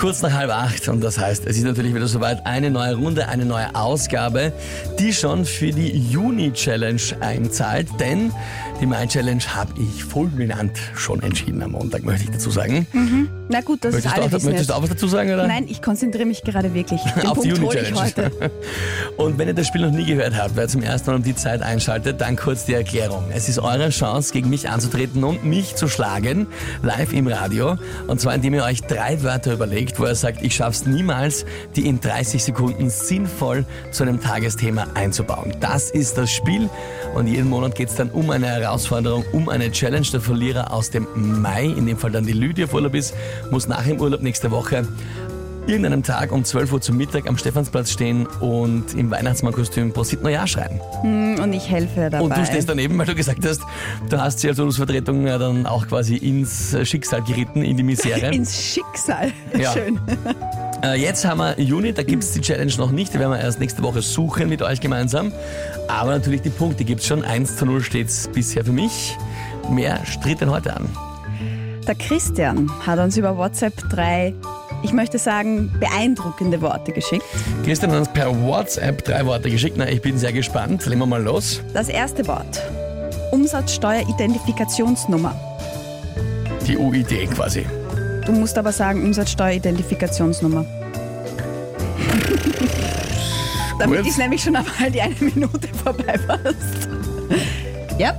Kurz nach halb acht und das heißt, es ist natürlich wieder soweit eine neue Runde, eine neue Ausgabe, die schon für die Juni-Challenge einzahlt, denn die Mai-Challenge habe ich fulminant schon entschieden am Montag, möchte ich dazu sagen. Na gut, das Möchtest, ist du alle auch, möchtest du auch was dazu sagen? Oder? Nein, ich konzentriere mich gerade wirklich. Den auf die Punkt ich Juni-Challenge. heute. Und wenn ihr das Spiel noch nie gehört habt, wer zum ersten Mal um die Zeit einschaltet, dann kurz die Erklärung. Es ist eure Chance, gegen mich anzutreten und mich zu schlagen, live im Radio. Und zwar, indem ihr euch drei Wörter überlegt, wo ihr sagt, ich schaff's niemals, die in 30 Sekunden sinnvoll zu einem Tagesthema einzubauen. Das ist das Spiel. Und jeden Monat geht's dann um eine Herausforderung, um eine Challenge. Der Verlierer aus dem Mai, in dem Fall dann die Lydia auf Urlaub ist, muss nach dem Urlaub nächste Woche irgendeinem Tag um 12 Uhr zum Mittag am Stephansplatz stehen und im Weihnachtsmannkostüm Prosit Neujahr schreien. Hm, Und ich helfe dabei. Und du stehst daneben, weil du gesagt hast, du hast sie als Berufsvertretung ja dann auch quasi ins Schicksal geritten, in die Misere. Ins Schicksal. Ja. Schön. Äh, jetzt haben wir Juni, da gibt's die Challenge noch nicht, die werden wir erst nächste Woche suchen mit euch gemeinsam. Aber natürlich die Punkte gibt's schon. 1 zu 0 steht's bisher für mich. Mehr stritt denn heute an. Der Christian hat uns über WhatsApp drei, ich möchte sagen, beeindruckende Worte geschickt. Christian hat uns per WhatsApp drei Worte geschickt. Na, ich bin sehr gespannt. Legen wir mal los. Das erste Wort. Umsatzsteueridentifikationsnummer. Die UID quasi. Du musst aber sagen Umsatzsteueridentifikationsnummer. Damit ist nämlich schon einmal die eine Minute vorbei fast. Ja,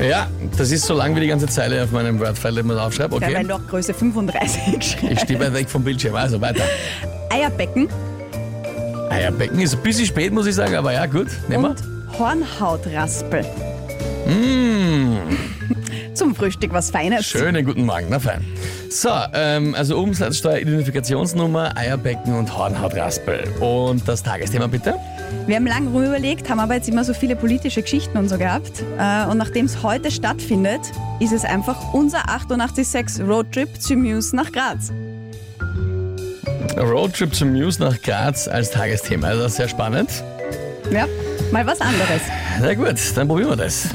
Ja, das ist so lang wie die ganze Zeile auf meinem Wordfile, man aufschreibt. okay. Du auch Größe 35 Ich schreibst. stehe weit weg vom Bildschirm, also weiter. Eierbecken Eierbecken ist ein bisschen spät, muss ich sagen, aber ja, gut. Nehmen wir. und Hornhautraspel. Mmh, Zum Frühstück was Feines. schönen guten Morgen, na fein. So, ähm, also Umsatzsteuer-Identifikationsnummer, Eierbecken und Hornhautraspel. Und das Tagesthema bitte? Wir haben lange rum überlegt, haben aber jetzt immer so viele politische Geschichten und so gehabt. Äh, Und nachdem es heute stattfindet, ist es einfach unser 886 Roadtrip zu Muse nach Graz. Roadtrip zum News nach Graz als Tagesthema. Also sehr spannend. Ja, mal was anderes. Na gut, dann probieren wir das.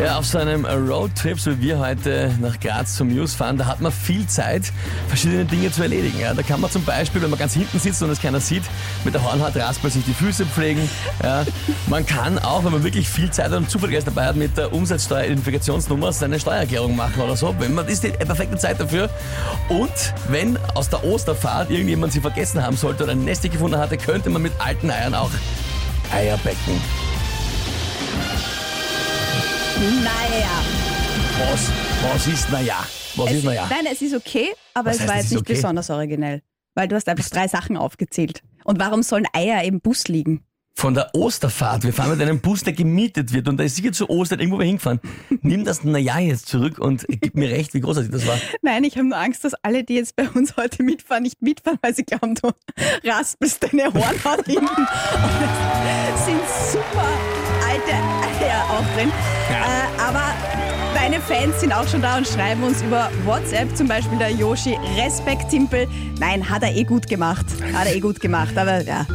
Ja, auf so einem Roadtrip, so wie wir heute nach Graz zum News fahren, da hat man viel Zeit, verschiedene Dinge zu erledigen. Ja, da kann man zum Beispiel, wenn man ganz hinten sitzt und es keiner sieht, mit der Hornhautraspel sich die Füße pflegen. Ja, man kann auch, wenn man wirklich viel Zeit und Zufallgeist dabei hat, mit der Umsatzsteueridentifikationsnummer seine Steuererklärung machen oder so. Wenn man ist die perfekte Zeit dafür. Und wenn aus der Osterfahrt irgendjemand sie vergessen haben sollte oder ein Nest gefunden hatte, könnte man mit alten Eiern auch Eierbecken. Naja. Was? Was ist naja? Was Es, ist naja? Nein, es ist okay, aber Was es heißt, war jetzt nicht okay? besonders originell. Weil du hast einfach drei Sachen aufgezählt. Und warum sollen Eier im Bus liegen? Von der Osterfahrt. Wir fahren mit einem Bus, der gemietet wird und da ist sicher zu Ostern irgendwo hingefahren. Nimm das Naja jetzt zurück und gib mir recht, wie großartig das war. Nein, ich habe nur Angst, dass alle, die jetzt bei uns heute mitfahren, nicht mitfahren, weil sie glauben, du raspelst deine Hornhaut hinten. Und es sind super alte Eier auch drin. Ja. Äh, aber deine Fans sind auch schon da und schreiben uns über WhatsApp, zum Beispiel der Yoshi, Respekt, Timpel. Nein, hat er eh gut gemacht. Hat er eh gut gemacht, aber ja.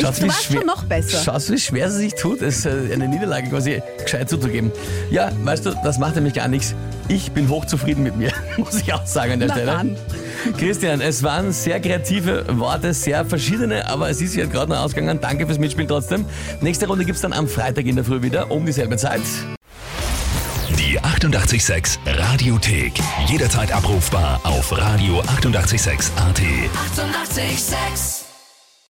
Ich, Schaut's, du wie warst schwer- schon noch besser. Schaust, wie schwer es sich tut, es äh, eine Niederlage quasi gescheit zuzugeben. Ja, weißt du, das macht nämlich gar nichts. Ich bin hochzufrieden mit mir, muss ich auch sagen an der Na Stelle. dann. Christian, es waren sehr kreative Worte, sehr verschiedene, aber es ist jetzt gerade noch ausgegangen. Danke fürs Mitspielen trotzdem. Nächste Runde gibt's dann am Freitag in der Früh wieder um dieselbe Zeit. Die 886 Radiothek. Jederzeit abrufbar auf radio886.at. 886! 886